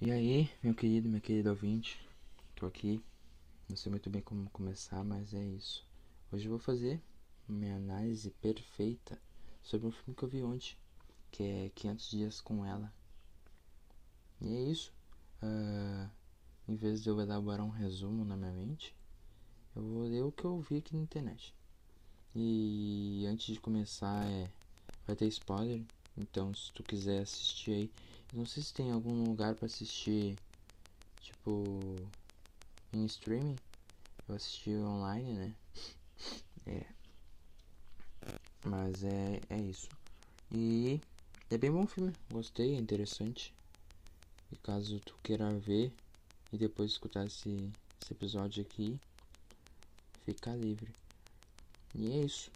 E aí, meu querido, minha querida ouvinte, tô aqui. Não sei muito bem como começar, mas é isso. Hoje eu vou fazer minha análise perfeita sobre um filme que eu vi ontem, que é 500 Dias com Ela. E é isso. Uh, em vez de eu elaborar um resumo na minha mente, eu vou ler o que eu vi aqui na internet. E antes de começar, é, vai ter spoiler, então se tu quiser assistir aí não sei se tem algum lugar para assistir, tipo, em streaming. Eu assisti online, né? É. Mas é, é isso. E é bem bom filme. Gostei, é interessante. E caso tu queira ver e depois escutar esse, esse episódio aqui, fica livre. E é isso.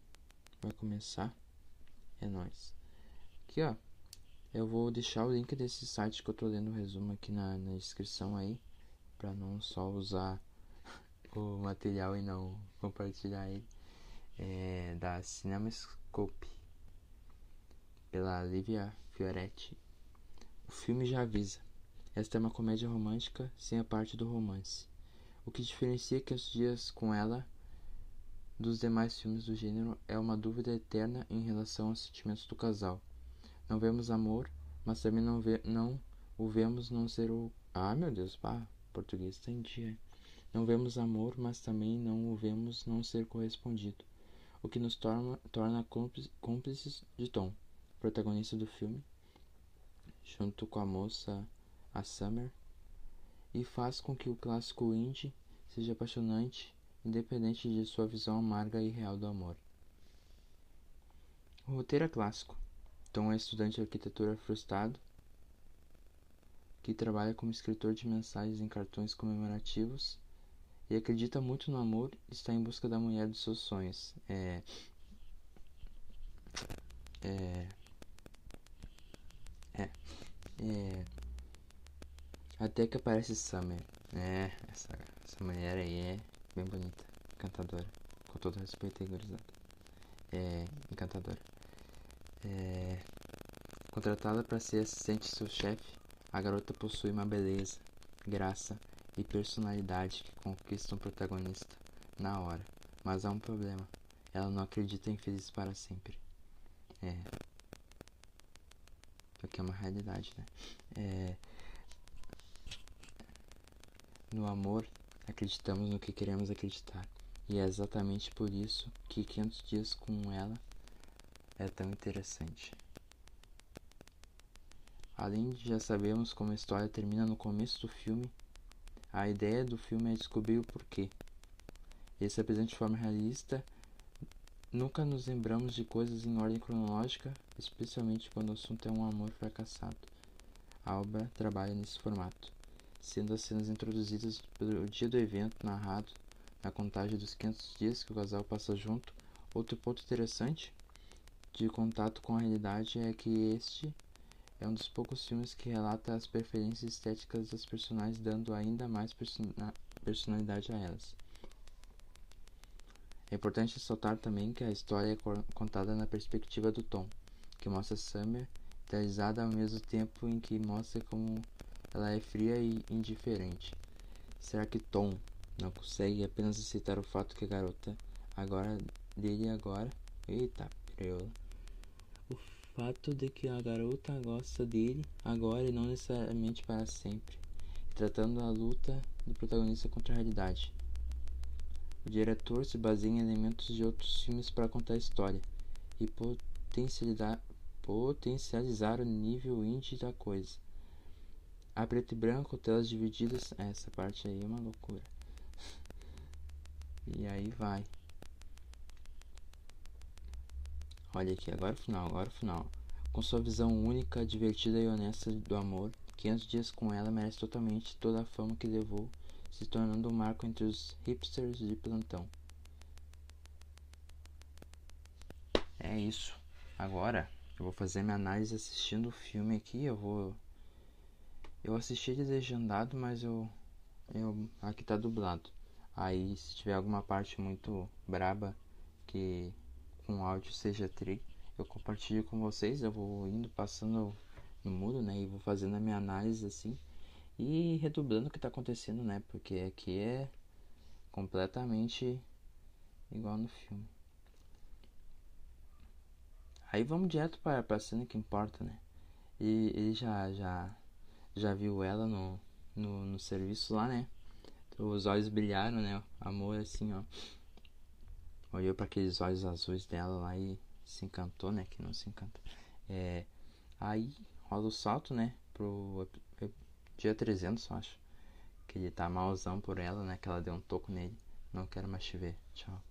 Vai começar. É nóis. Aqui, ó. Eu vou deixar o link desse site que eu tô lendo o resumo aqui na, na descrição aí, para não só usar o material e não compartilhar ele. É da Cinemascope, pela Livia Fioretti. O filme já avisa. Esta é uma comédia romântica sem a parte do romance. O que diferencia que os dias com ela dos demais filmes do gênero é uma dúvida eterna em relação aos sentimentos do casal. Não vemos amor, mas também não, vê, não o vemos não ser o. Ah, meu Deus, pá, português tá em dia. Não vemos amor, mas também não o vemos não ser correspondido, o que nos torna, torna cúmplices de Tom, protagonista do filme, junto com a moça, a Summer, e faz com que o clássico indie seja apaixonante, independente de sua visão amarga e real do amor. O roteiro é clássico Tom é estudante de arquitetura frustrado que trabalha como escritor de mensagens em cartões comemorativos e acredita muito no amor e está em busca da mulher dos seus sonhos. É. É. É. é até que aparece Summer. É, essa, essa mulher aí é bem bonita, encantadora. Com todo respeito gurizada. É, encantadora. É... Contratada para ser assistente de seu chefe, a garota possui uma beleza, graça e personalidade que conquistam o protagonista na hora. Mas há um problema: ela não acredita em felizes para sempre. É. Aqui é uma realidade, né? É... No amor, acreditamos no que queremos acreditar. E é exatamente por isso que 500 dias com ela é tão interessante. Além de já sabermos como a história termina no começo do filme, a ideia do filme é descobrir o porquê. Esse apresenta de forma realista, nunca nos lembramos de coisas em ordem cronológica, especialmente quando o assunto é um amor fracassado. A obra trabalha nesse formato, sendo as cenas introduzidas pelo dia do evento narrado na contagem dos 500 dias que o casal passa junto. Outro ponto interessante de contato com a realidade é que este é um dos poucos filmes que relata as preferências estéticas das personagens, dando ainda mais personalidade a elas. É importante ressaltar também que a história é contada na perspectiva do Tom, que mostra Summer idealizada ao mesmo tempo em que mostra como ela é fria e indiferente. Será que Tom não consegue apenas aceitar o fato que a garota agora dele agora, eita, preula, fato de que a garota gosta dele agora e não necessariamente para sempre, tratando a luta do protagonista contra a realidade. O diretor se baseia em elementos de outros filmes para contar a história e potencializar, o nível indie da coisa. A preto e branco, telas divididas, essa parte aí é uma loucura. e aí vai. Olha aqui, agora o final, agora o final. Com sua visão única, divertida e honesta do amor, 500 dias com ela merece totalmente toda a fama que levou, se tornando um marco entre os hipsters de plantão. É isso. Agora eu vou fazer minha análise assistindo o filme aqui. Eu vou. Eu assisti de legendado, mas eu. eu aqui tá dublado. Aí se tiver alguma parte muito braba que com áudio seja tri, eu compartilho com vocês, eu vou indo passando no mudo, né, e vou fazendo a minha análise assim. e redublando o que tá acontecendo, né? Porque aqui é completamente igual no filme. Aí vamos direto para a cena que importa, né? E ele já já já viu ela no, no, no serviço lá, né? Os olhos brilharam, né? Amor assim, ó. Olhou para aqueles olhos azuis dela lá e se encantou, né? Que não se encanta. É, aí rola o salto, né? Pro dia 300, eu acho. Que ele tá malzão por ela, né? Que ela deu um toco nele. Não quero mais te ver. Tchau.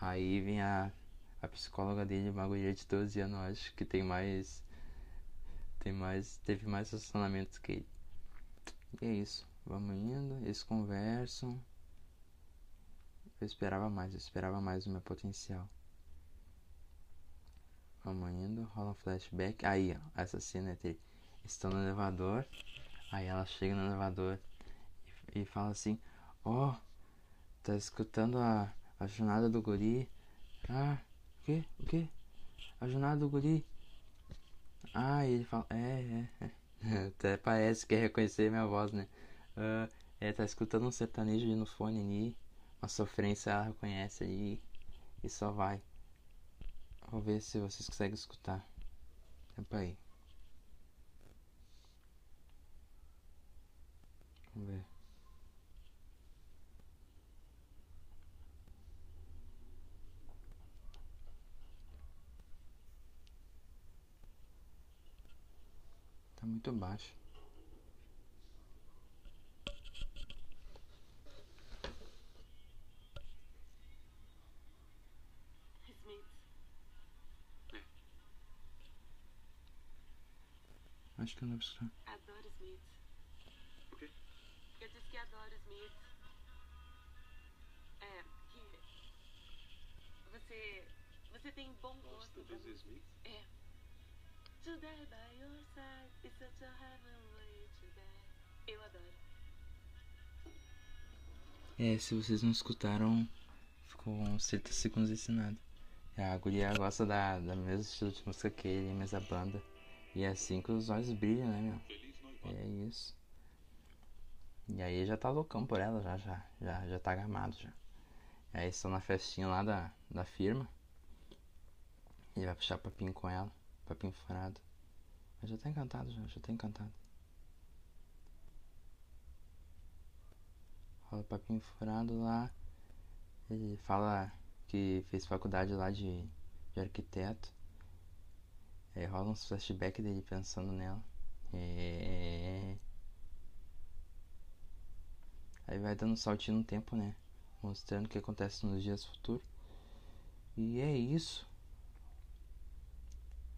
Aí vem a, a psicóloga dele, uma guria de 12 anos, acho que tem mais. Tem mais. Teve mais relacionamentos que ele. E é isso. Vamos indo, eles conversam. Eu esperava mais, eu esperava mais do meu potencial. Vamos indo, rola um flashback. Aí, ó, essa cena é ter. Estão no elevador. Aí ela chega no elevador e, e fala assim: Ó, oh, tá escutando a, a jornada do guri? Ah, o que? O que? A jornada do guri? Ah, e ele fala: É, é, é. Até parece que é reconhecer minha voz, né? Uh, é, tá escutando um sertanejo no fone ali. Uma sofrência ela reconhece ali e só vai. Vou ver se vocês conseguem escutar. Tempo aí. Vamos ver. Tá muito baixo. Acho que eu não vou escutar. Adoro Smith. O quê? Eu disse que adoro Smith. É, que. Você. Você tem bom gosto. Gosta de Smith? É. Today by your side is such a heavenly today. Eu adoro. É, se vocês não escutaram, ficou uns 30 segundos ensinado. A guria gosta da, da mesma estilo de música que ele, a mesma banda. E é assim que os olhos brilham, né, meu? É isso. E aí já tá loucão por ela, já, já, já, já tá gamado já. E aí estão na festinha lá da, da firma. E vai puxar papinho com ela, papinho furado. Mas já tá encantado já, já tá encantado. Rola papinho furado lá. Ele fala que fez faculdade lá de, de arquiteto. Aí rola uns flashback dele pensando nela. É... Aí vai dando um saltinho no tempo, né? Mostrando o que acontece nos dias futuros. E é isso.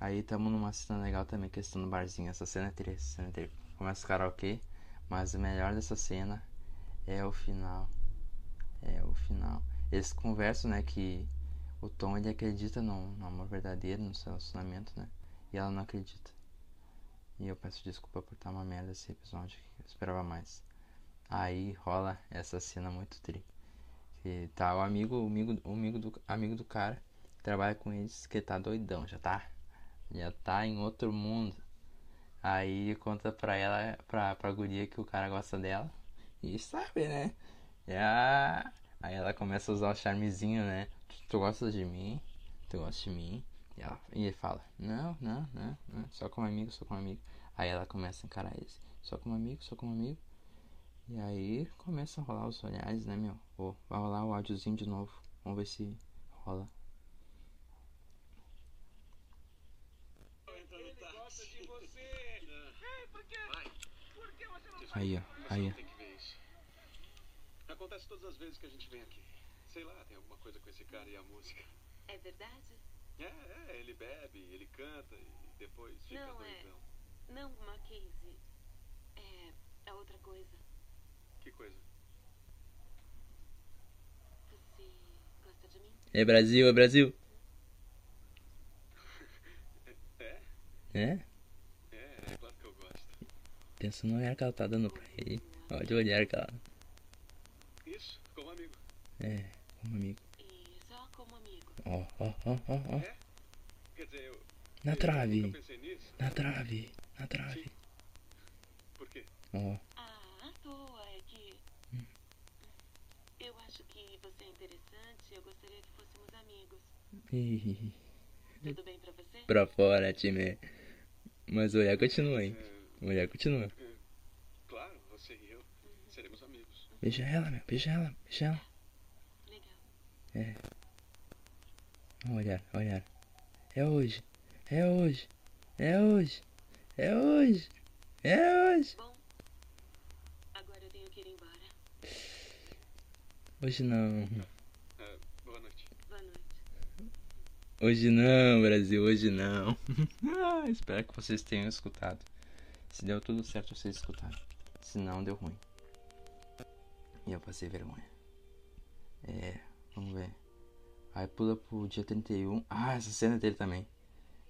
Aí tamo numa cena legal também, questão do barzinho. Essa cena é triste, cena é Começa o karaokê, mas o melhor dessa cena é o final. É o final. Eles conversam, né, que o Tom ele acredita no, no amor verdadeiro, no relacionamento, né? E ela não acredita. E eu peço desculpa por estar uma merda esse episódio. Eu esperava mais. Aí rola essa cena muito tri. Que tá o amigo, o amigo, o amigo do amigo do cara que trabalha com eles, que tá doidão, já tá. Já tá em outro mundo. Aí conta pra ela, pra, pra guria que o cara gosta dela. E sabe, né? Já... Aí ela começa a usar o charmezinho, né? Tu, tu gosta de mim? Tu gosta de mim? E, ela, e ele fala, não, não, não, não, só como amigo, só como amigo. Aí ela começa a encarar ele, só como amigo, só como amigo. E aí começa a rolar os olhares, né, meu? Oh, vai rolar o áudiozinho de novo. Vamos ver se rola. Aí, ó, aí, ó. Acontece todas as vezes que a gente vem aqui. Sei lá, tem alguma coisa com esse cara e a música. É verdade? É, é, ele bebe, ele canta e depois fica não, doidão. É, não, Mackenzie. É, é outra coisa. Que coisa? Você gosta de mim? É Brasil, é Brasil. É? É? É, é claro que eu gosto. Pensa no olhar que ela tá dando pra ele. Olha o olhar que ela. Isso, como amigo. É, como amigo. E só como amigo. Ó, ó, ó, ó, ó. É? Quer dizer, eu. Na eu trave. nunca pensei nisso. Na trave, na trave. Por quê? Ó, Ah, à toa, é que. Eu acho que você é interessante. Eu gostaria que fôssemos amigos. ih, Tudo bem pra você? pra fora, time. Mas o olhar continua, hein? É, O olhar continua. claro, você e eu seremos amigos. Beija ela, meu. Beija ela. Beija ela. Legal. Olhar, olhar. É hoje. É hoje. É hoje. É hoje. É hoje. Bom, agora eu tenho que ir embora. Hoje não. Boa noite. Boa noite. Hoje não, Brasil. Hoje não. Ah, Espero que vocês tenham escutado. Se deu tudo certo, vocês escutaram. Se não, deu ruim. E eu passei vergonha. É, vamos ver. Aí pula pro dia 31. Ah, essa cena dele também.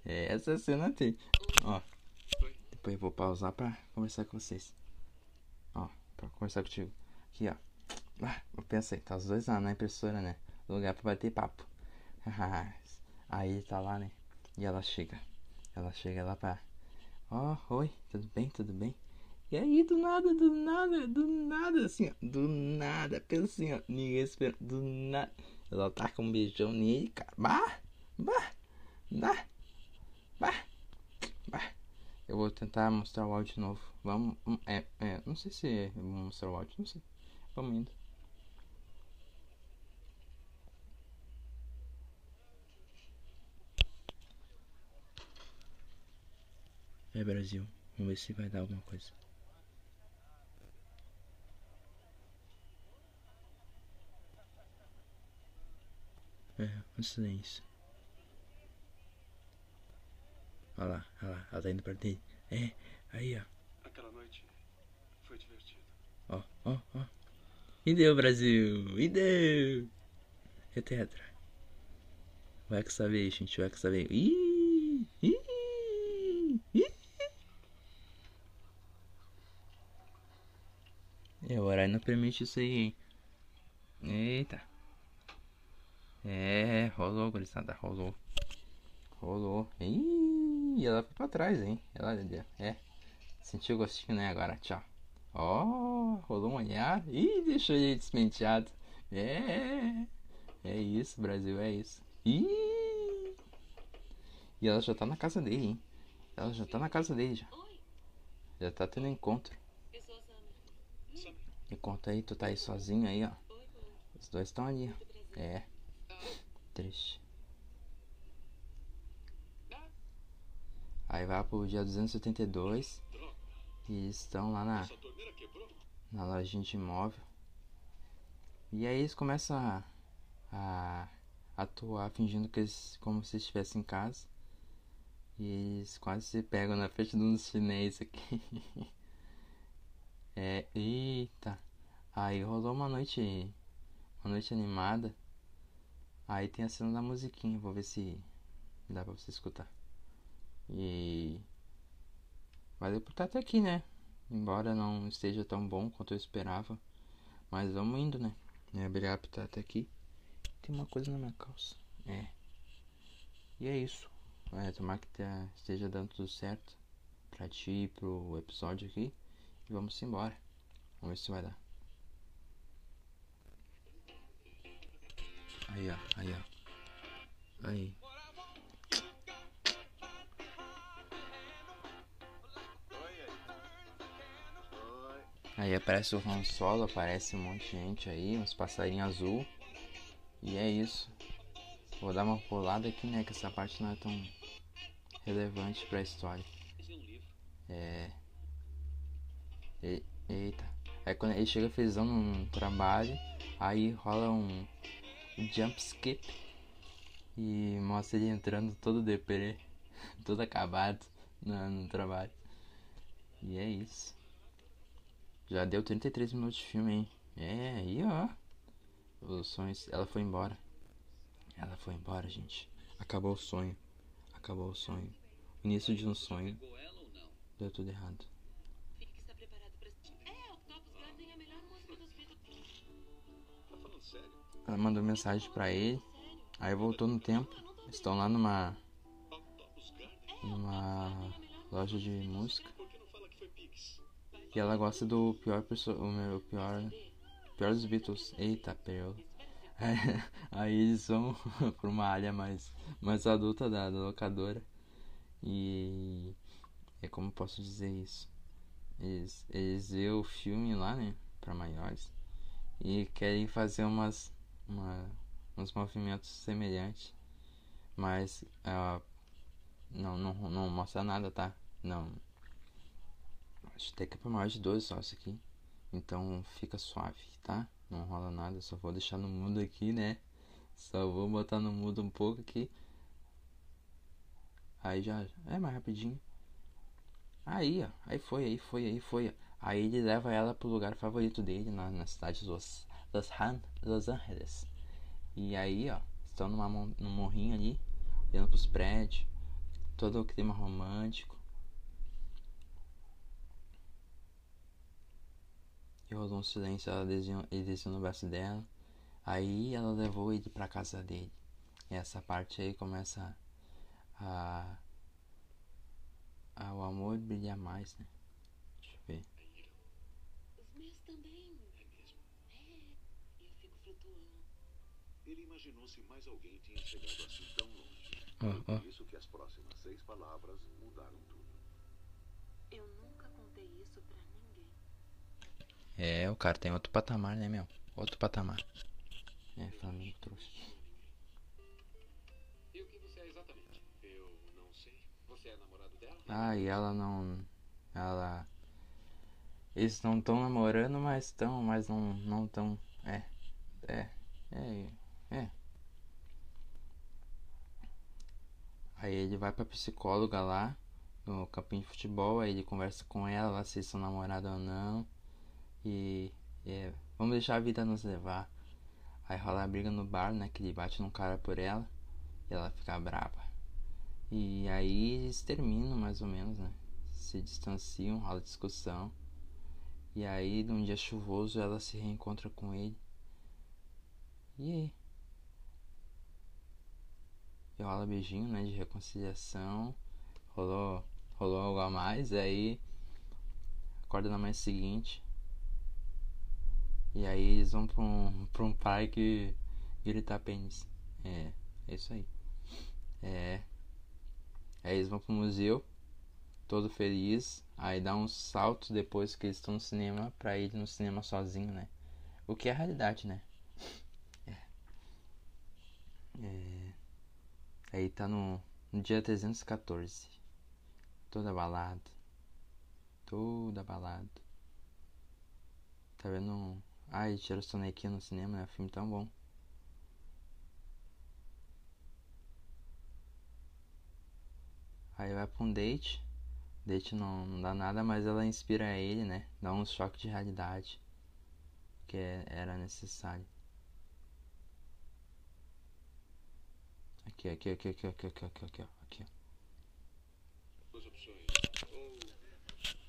É, essa cena tem. Ó. Oi. Depois eu vou pausar pra conversar com vocês. Ó, pra conversar contigo. Aqui, ó. Ah, eu pensei, tá os dois lá na impressora, né? Lugar pra bater papo. Aí tá lá, né? E ela chega. Ela chega lá pra. Ó, oi, tudo bem, tudo bem? E aí, do nada, do nada, do nada, assim, ó. Do nada, pensa assim, ó. Ninguém espera. Do nada. Ela taca um beijão nele, cara. Bah! Bah! Bah! Bah! Bah! Eu vou tentar mostrar o áudio de novo. Vamos. hum, É, é, não sei se eu vou mostrar o áudio, não sei. Vamos indo. É Brasil. Vamos ver se vai dar alguma coisa. É, um silêncio. Olha lá, olha lá, ela tá indo pra dele. É, aí ó. Aquela noite foi divertido. Ó, ó, ó. E deu, Brasil! E deu! E tetra. O Hexa veio, gente. O Hexa veio. Ih! Ih! Ih! É, o horário não permite isso aí, hein? Eita. É, rolou, gurizada. Rolou. Rolou. Ih, ela foi pra trás, hein? Ela, é. Sentiu o gostinho, né? Agora, tchau. Ó, rolou um olhar. Ih, deixou ele despenteado. É. É isso, Brasil, é isso. Ih. E ela já tá na casa dele, hein? Ela já tá na casa dele já. Oi, Já tá tendo encontro. eu sou a Sammy. Sabe? Me conta aí, tu tá aí sozinho aí, ó. Os dois estão ali, ó. É. Triste. Aí vai pro dia 272 Droga, e estão lá na, na lojinha de imóvel. E aí eles começam a, a atuar fingindo que eles como se estivessem em casa. E eles quase se pegam na frente de uns chinês aqui. é, eita. Aí rolou uma noite, uma noite animada. Aí tem a cena da musiquinha, vou ver se dá pra você escutar. E valeu por estar até aqui, né? Embora não esteja tão bom quanto eu esperava. Mas vamos indo, né? É, obrigado por estar até aqui. Tem uma coisa na minha calça. É. E é isso. É, tomar que tá- esteja dando tudo certo pra ti e pro episódio aqui. E vamos embora. Vamos ver se vai dar. Aí, ó. Aí, ó. Aí. Aí aparece o Han Solo, aparece um monte de gente aí, uns passarinhos azul. E é isso. Vou dar uma pulada aqui, né? Que essa parte não é tão relevante pra história. É. E- Eita. Aí quando ele chega felizão num trabalho, aí rola um jump skip e mostra ele entrando todo deprê, todo acabado no, no trabalho. E é isso. Já deu 33 minutos de filme, hein? É, aí ó. Os sonhos. Ela foi embora. Ela foi embora, gente. Acabou o sonho. Acabou o sonho. Início de um sonho. Deu tudo errado. É, é a melhor música dos Beatles. Tá falando sério? Ela mandou mensagem pra ele. Aí voltou no tempo. Estão lá numa, numa loja de música. Ela gosta do pior pessoa, o meu pior, pior dos Beatles. Eita, perdeu. Aí eles vão pra uma área mais, mais adulta da, da locadora. E é como posso dizer isso? Eles, eles vê o filme lá, né? Pra maiores. E querem fazer umas, uma, uns movimentos semelhantes. Mas uh, não, não, não mostra nada, tá? Não. Acho que é pra maior de 12 só isso aqui. Então fica suave, tá? Não rola nada, só vou deixar no mudo aqui, né? Só vou botar no mudo um pouco aqui. Aí já é mais rapidinho. Aí, ó. Aí foi, aí foi, aí foi. Aí ele leva ela pro lugar favorito dele na, na cidade de Los, Los, Han, Los Angeles. E aí, ó. Estão numa, num morrinho ali, olhando pros prédios. Todo o clima romântico. E rolou um silêncio, ela desenhou, ele desceu no braço dela. Aí ela levou ele pra casa dele. E essa parte aí começa a, a o amor brilhar mais, né? Deixa eu ver. Os meus também. É mesmo? É. Eu fico flutuando. Ele imaginou se mais alguém tinha chegado assim tão longe. Ó. por isso que as próximas seis palavras mudaram tudo. Eu nunca contei isso pra ninguém. É, o cara tem outro patamar, né, meu? Outro patamar. É, Flamengo trouxe. E o que você é exatamente? Eu não sei. Você é namorado dela? Ah, e ela não. Ela. Eles não estão namorando, mas estão, mas não não tão. É. É. É. É. Aí ele vai pra psicóloga lá, no campinho de futebol, aí ele conversa com ela lá se eles são namorados ou não. E. vamos deixar a vida nos levar. Aí rola a briga no bar, né? Que ele bate num cara por ela. E ela fica brava. E aí eles terminam mais ou menos, né? Se distanciam, rola discussão. E aí, num dia chuvoso, ela se reencontra com ele. E aí? E rola beijinho, né? De reconciliação. Rolou, rolou algo a mais. Aí, acorda na manhã seguinte. E aí eles vão pra um, pra um parque gritar pênis. É, é isso aí. É. Aí eles vão pro museu, todo feliz. Aí dá uns saltos depois que eles estão no cinema pra ir no cinema sozinho, né? O que é a realidade, né? É. É. Aí tá no, no dia 314. Todo abalado. Todo abalado. Tá vendo? Ai, tira o sonequinho no cinema, né? filme tão bom. Aí vai pra um date. Date não, não dá nada, mas ela inspira ele, né? Dá um choque de realidade. Que é- era necessário. Aqui, aqui, aqui, aqui, aqui, aqui, aqui, aqui, ó, aqui. ó. Duas opções. Ou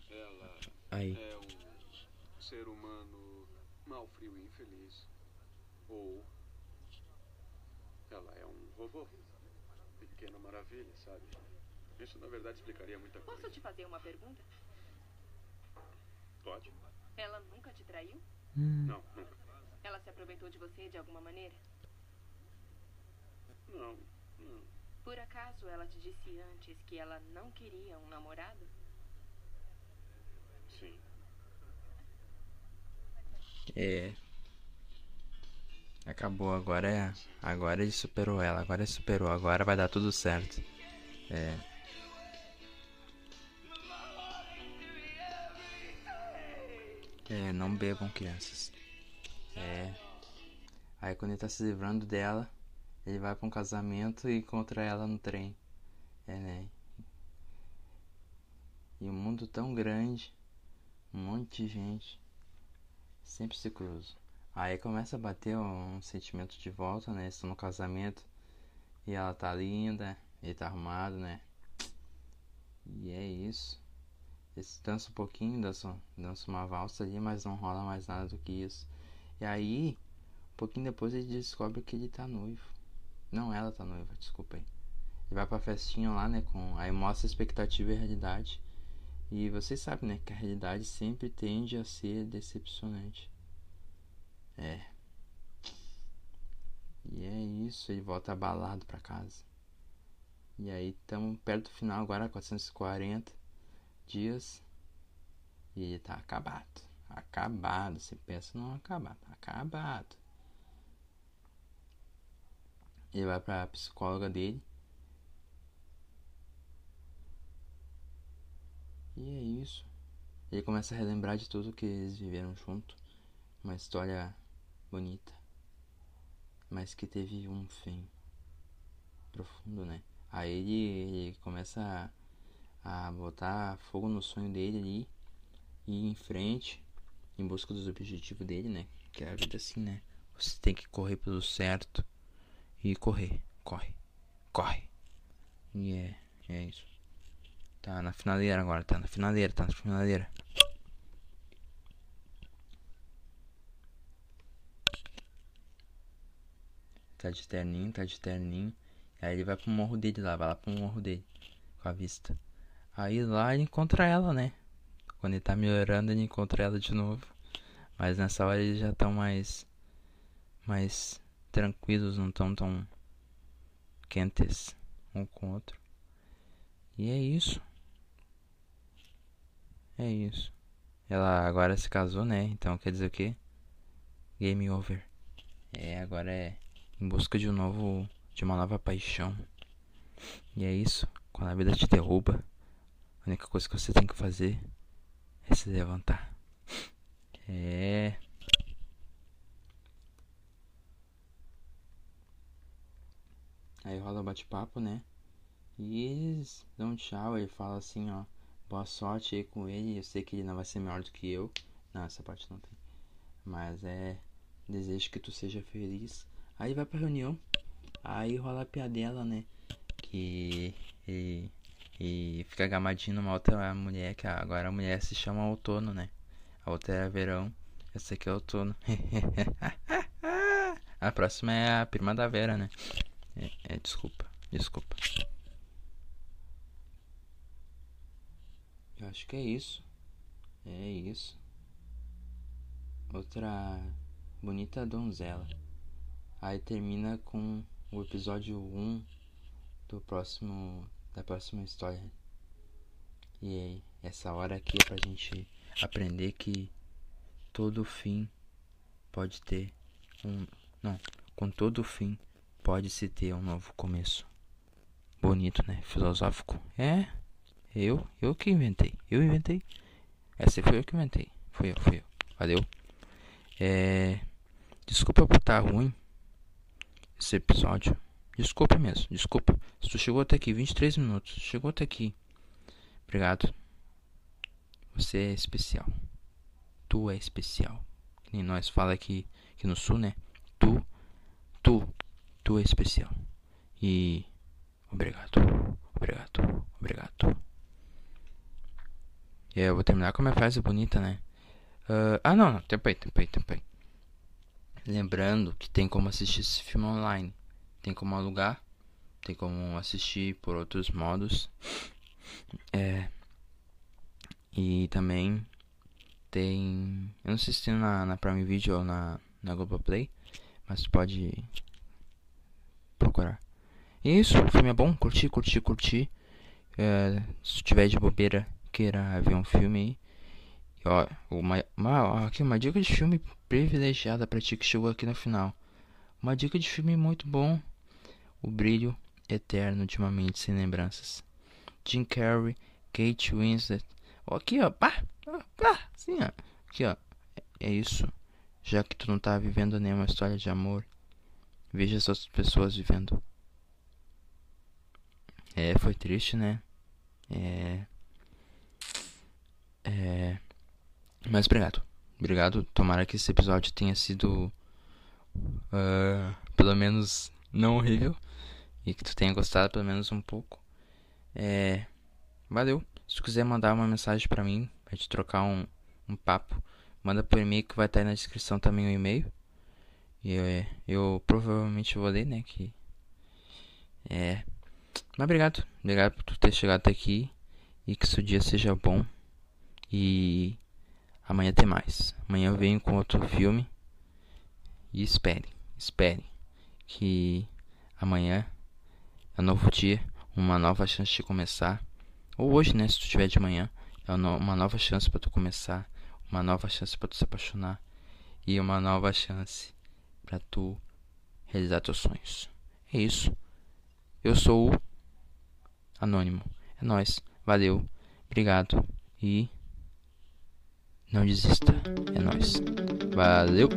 ela Aí. é um ser humano mal, frio e infeliz. Ou ela é um vovô. Pequena maravilha, sabe? Isso na verdade explicaria muita coisa. Posso te fazer uma pergunta? Pode? Ela nunca te traiu? Não, nunca. Ela se aproveitou de você de alguma maneira? Não, não. Por acaso ela te disse antes que ela não queria um namorado? Sim. É. Acabou, agora é. Agora ele superou ela, agora ele superou, agora vai dar tudo certo. É. É, não bebam crianças. É. Aí quando ele tá se livrando dela, ele vai pra um casamento e encontra ela no trem. É, né? E um mundo tão grande, um monte de gente sempre se cruzam. Aí começa a bater um sentimento de volta, né? Estão no casamento e ela tá linda, ele tá arrumado, né? E é isso. Eles dançam um pouquinho, dançam, dançam uma valsa ali, mas não rola mais nada do que isso. E aí, um pouquinho depois ele descobre que ele tá noivo. Não, ela tá noiva, desculpa aí. Ele vai pra festinha lá, né? Com... Aí mostra a expectativa e a realidade. E vocês sabem, né, que a realidade sempre tende a ser decepcionante. É. E é isso, ele volta abalado para casa. E aí estamos perto do final agora, 440 dias. E ele tá acabado. Acabado. Você pensa não acabado. Acabado. Ele vai pra psicóloga dele. E é isso. Ele começa a relembrar de tudo que eles viveram junto. Uma história bonita. Mas que teve um fim profundo, né? Aí ele, ele começa a, a botar fogo no sonho dele ali. E ir em frente. Em busca dos objetivos dele, né? Que é a vida assim, né? Você tem que correr pelo certo. E correr. Corre. Corre. E é, é isso. Tá na finaleira agora, tá na finaleira, tá na finaleira. Tá de terninho, tá de terninho. Aí ele vai pro morro dele lá, vai lá pro morro dele. Com a vista. Aí lá ele encontra ela, né? Quando ele tá melhorando, ele encontra ela de novo. Mas nessa hora eles já estão mais. Mais tranquilos, não estão tão quentes um com o outro. E é isso. É isso. Ela agora se casou, né? Então quer dizer o quê? Game over. É, agora é em busca de um novo. de uma nova paixão. E é isso. Quando a vida te derruba, a única coisa que você tem que fazer é se levantar. É. Aí rola o bate-papo, né? E dão um tchau, ele fala assim, ó boa sorte aí com ele. Eu sei que ele não vai ser melhor do que eu. Não, essa parte não tem. Mas é. Desejo que tu seja feliz. Aí vai pra reunião. Aí rola a piadela, né? Que ele, e fica gamadinho numa outra mulher. Que agora a mulher se chama outono, né? A outra é verão. Essa aqui é outono. a próxima é a prima da Vera, né? É, é desculpa, desculpa. Acho que é isso. É isso. Outra bonita donzela. Aí termina com o episódio 1 do próximo da próxima história. E essa hora aqui é pra gente aprender que todo fim pode ter um, não, com todo fim pode se ter um novo começo. Bonito, né? Filosófico. É, eu, eu que inventei. Eu inventei. Essa foi eu que inventei. Foi eu, foi eu. Valeu. É... Desculpa por estar ruim esse episódio. Desculpa mesmo, desculpa. Se tu chegou até aqui, 23 minutos. Chegou até aqui. Obrigado. Você é especial. Tu é especial. Que nem nós fala aqui, aqui no sul, né? Tu, tu, tu é especial. E obrigado, obrigado, obrigado. É, eu vou terminar com uma frase bonita, né? Uh, ah, não, não, tempo aí, tempo aí, tempo aí. Lembrando que tem como assistir esse filme online. Tem como alugar. Tem como assistir por outros modos. É. E também tem. Eu não sei se tem na, na Prime Video ou na, na Globoplay. Mas pode procurar. E isso, o filme é bom, curti, curti, curti. É, se tiver de bobeira queira ver um filme ó, uma, uma, aqui uma dica de filme privilegiada para ti que chegou aqui no final. Uma dica de filme muito bom. O Brilho Eterno de uma Mente Sem Lembranças. Jim Carrey, Kate Winslet. Ó, aqui, ó. Pá, pá, assim, ó. Aqui, ó. É, é isso. Já que tu não tá vivendo nenhuma história de amor, veja as pessoas vivendo. É, foi triste, né? É. É... Mas obrigado. Obrigado. Tomara que esse episódio tenha sido. Uh, pelo menos não horrível. E que tu tenha gostado pelo menos um pouco. É... Valeu. Se tu quiser mandar uma mensagem para mim, pra te trocar um, um papo, manda por e-mail que vai estar aí na descrição também o e-mail. E eu, eu provavelmente vou ler, né? Que. É. Mas obrigado. Obrigado por tu ter chegado até aqui. E que seu dia seja bom. E amanhã tem mais. Amanhã eu venho com outro filme. E espere, espere que amanhã é um novo dia, uma nova chance de começar. Ou hoje, né, se tu tiver de manhã, é uma nova chance para tu começar, uma nova chance para tu se apaixonar e uma nova chance para tu realizar teus sonhos. É isso. Eu sou o Anônimo. É nós. Valeu. Obrigado e não desista. É nós. Valeu.